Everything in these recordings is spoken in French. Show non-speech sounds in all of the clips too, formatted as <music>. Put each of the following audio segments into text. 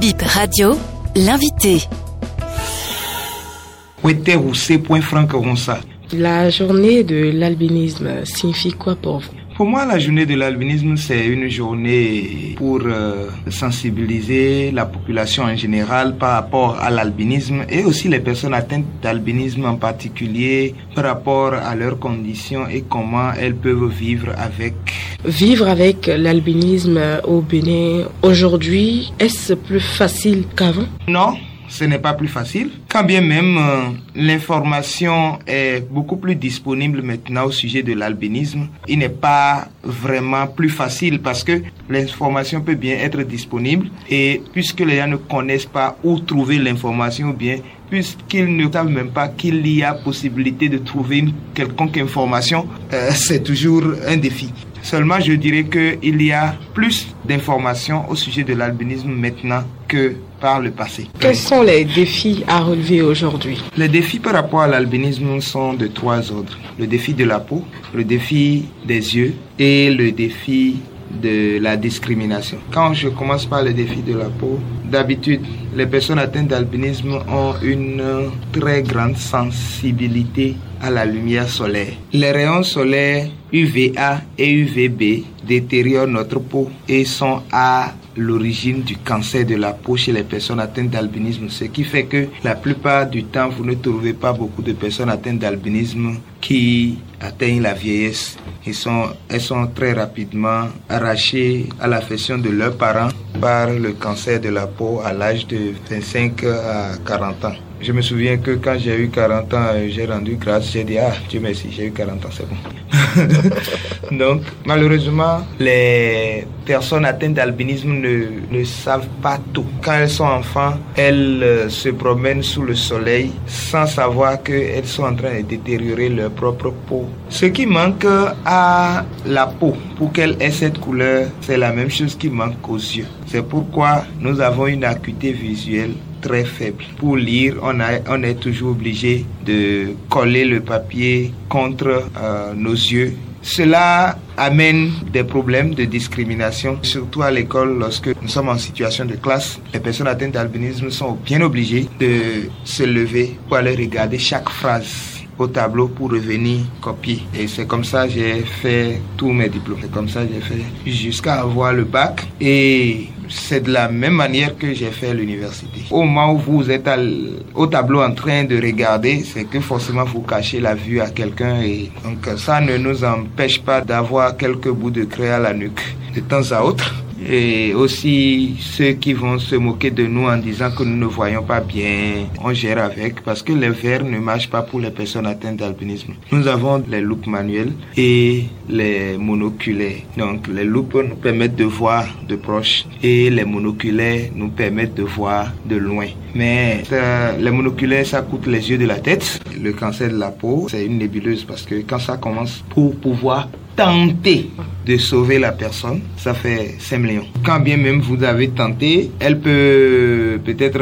Bip Radio, l'invité. La journée de l'albinisme signifie quoi pour vous? Pour moi, la journée de l'albinisme, c'est une journée pour euh, sensibiliser la population en général par rapport à l'albinisme et aussi les personnes atteintes d'albinisme en particulier par rapport à leurs conditions et comment elles peuvent vivre avec. Vivre avec l'albinisme au Bénin aujourd'hui, est-ce plus facile qu'avant? Non, ce n'est pas plus facile. Quand bien même euh, l'information est beaucoup plus disponible maintenant au sujet de l'albinisme, il n'est pas vraiment plus facile parce que l'information peut bien être disponible et puisque les gens ne connaissent pas où trouver l'information bien puisqu'ils ne savent même pas qu'il y a possibilité de trouver une quelconque information, euh, c'est toujours un défi. Seulement, je dirais qu'il y a plus d'informations au sujet de l'albinisme maintenant que par le passé. Quels sont les défis à relever aujourd'hui Les défis par rapport à l'albinisme sont de trois ordres. Le défi de la peau, le défi des yeux et le défi de la discrimination. Quand je commence par le défi de la peau, d'habitude, les personnes atteintes d'albinisme ont une très grande sensibilité à la lumière solaire. Les rayons solaires UVA et UVB détériorent notre peau et sont à l'origine du cancer de la peau chez les personnes atteintes d'albinisme, ce qui fait que la plupart du temps, vous ne trouvez pas beaucoup de personnes atteintes d'albinisme qui atteignent la vieillesse. Ils sont, elles sont très rapidement arrachées à l'affection de leurs parents par le cancer de la peau à l'âge de 25 à 40 ans. Je me souviens que quand j'ai eu 40 ans, j'ai rendu grâce, j'ai dit, ah, Dieu merci, j'ai eu 40 ans, c'est bon. <laughs> Donc, malheureusement, les personnes atteintes d'albinisme ne, ne, savent pas tout. Quand elles sont enfants, elles euh, se promènent sous le soleil sans savoir qu'elles sont en train de détériorer leur propre peau. Ce qui manque à la peau pour qu'elle ait cette couleur, c'est la même chose qui manque aux yeux. C'est pourquoi nous avons une acuité visuelle très faible. Pour lire, on, est toujours obligé de coller le papier contre euh, nos yeux. Cela amène des problèmes de discrimination, surtout à l'école lorsque nous sommes en situation de classe. Les personnes atteintes d'albinisme sont bien obligées de se lever pour aller regarder chaque phrase au tableau pour revenir copier. Et c'est comme ça j'ai fait tous mes diplômes. C'est comme ça j'ai fait jusqu'à avoir le bac. Et c'est de la même manière que j'ai fait l'université. Au moment où vous êtes au tableau en train de regarder, c'est que forcément vous cachez la vue à quelqu'un et donc ça ne nous empêche pas d'avoir quelques bouts de craie à la nuque de temps à autre et aussi ceux qui vont se moquer de nous en disant que nous ne voyons pas bien, on gère avec parce que les verres ne marchent pas pour les personnes atteintes d'albinisme. Nous avons les loupes manuelles et les monoculaires. Donc les loupes nous permettent de voir de proche et les monoculaires nous permettent de voir de loin. Mais les monoculaires, ça coûte les yeux de la tête. Le cancer de la peau, c'est une nébuleuse parce que quand ça commence pour pouvoir tenter de sauver la personne, ça fait 5 millions. Quand bien même vous avez tenté, elle peut peut-être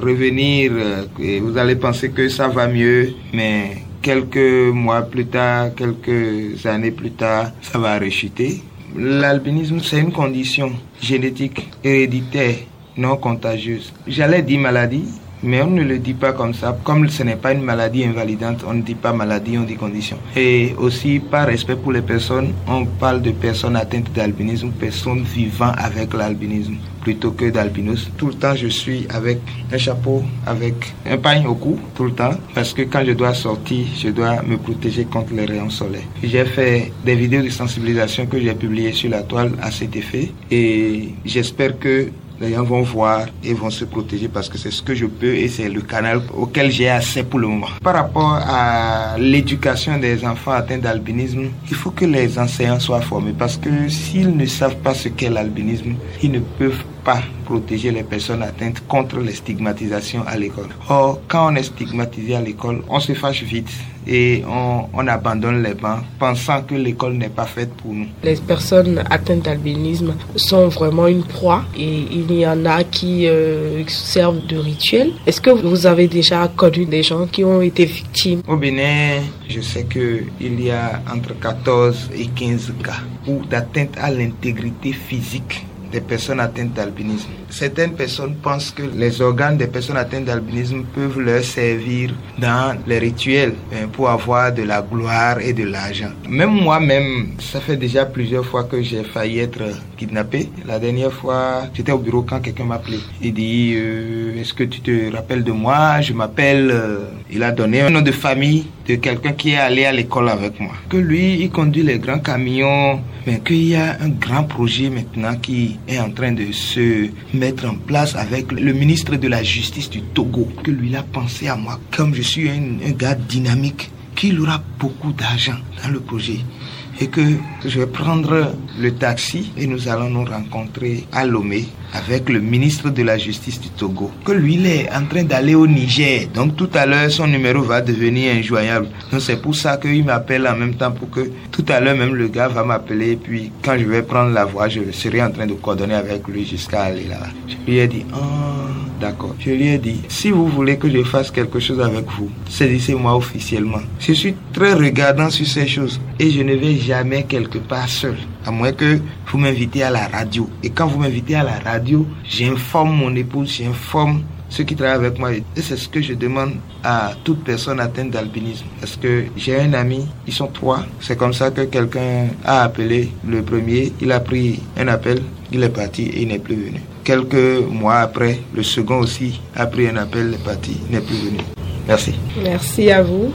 revenir et vous allez penser que ça va mieux, mais quelques mois plus tard, quelques années plus tard, ça va rechuter. L'albinisme, c'est une condition génétique héréditaire non contagieuse. J'allais dire maladie, mais on ne le dit pas comme ça. Comme ce n'est pas une maladie invalidante, on ne dit pas maladie, on dit condition. Et aussi, par respect pour les personnes, on parle de personnes atteintes d'albinisme, personnes vivant avec l'albinisme, plutôt que d'albinos. Tout le temps, je suis avec un chapeau, avec un pagne au cou, tout le temps, parce que quand je dois sortir, je dois me protéger contre les rayons solaires. J'ai fait des vidéos de sensibilisation que j'ai publiées sur la toile à cet effet, et j'espère que les gens vont voir et vont se protéger parce que c'est ce que je peux et c'est le canal auquel j'ai assez pour le moment. Par rapport à l'éducation des enfants atteints d'albinisme, il faut que les enseignants soient formés parce que s'ils ne savent pas ce qu'est l'albinisme, ils ne peuvent pas protéger les personnes atteintes contre les stigmatisations à l'école. Or, quand on est stigmatisé à l'école, on se fâche vite et on, on abandonne les bancs pensant que l'école n'est pas faite pour nous. Les personnes atteintes d'albinisme sont vraiment une proie et il y en a qui euh, servent de rituel. Est-ce que vous avez déjà connu des gens qui ont été victimes? Au Bénin, je sais qu'il y a entre 14 et 15 cas d'atteinte à l'intégrité physique des personnes atteintes d'albinisme. Certaines personnes pensent que les organes des personnes atteintes d'albinisme peuvent leur servir dans les rituels hein, pour avoir de la gloire et de l'argent. Même moi-même, ça fait déjà plusieurs fois que j'ai failli être kidnappé. La dernière fois, j'étais au bureau quand quelqu'un m'a appelé. Il dit, euh, est-ce que tu te rappelles de moi? Je m'appelle... Euh, il a donné un nom de famille de quelqu'un qui est allé à l'école avec moi. Que lui, il conduit les grands camions, mais qu'il y a un grand projet maintenant qui est en train de se mettre en place avec le ministre de la Justice du Togo. Que lui, a pensé à moi comme je suis un, un gars dynamique, qu'il aura beaucoup d'argent dans le projet et que je vais prendre le taxi et nous allons nous rencontrer à Lomé avec le ministre de la Justice du Togo. Que lui, il est en train d'aller au Niger. Donc tout à l'heure, son numéro va devenir injoignable. Donc c'est pour ça qu'il m'appelle en même temps pour que tout à l'heure, même le gars va m'appeler. Et puis quand je vais prendre la voie, je serai en train de coordonner avec lui jusqu'à aller là. Je lui ai dit, oh, d'accord. Je lui ai dit, si vous voulez que je fasse quelque chose avec vous, saisissez-moi officiellement. Je suis très regardant sur ces choses et je ne vais jamais quelque part seul. À moins que vous m'invitez à la radio. Et quand vous m'invitez à la radio, j'informe mon épouse, j'informe ceux qui travaillent avec moi. Et c'est ce que je demande à toute personne atteinte d'albinisme. Parce que j'ai un ami, ils sont trois. C'est comme ça que quelqu'un a appelé le premier. Il a pris un appel, il est parti et il n'est plus venu. Quelques mois après, le second aussi a pris un appel, il est parti, il n'est plus venu. Merci. Merci à vous.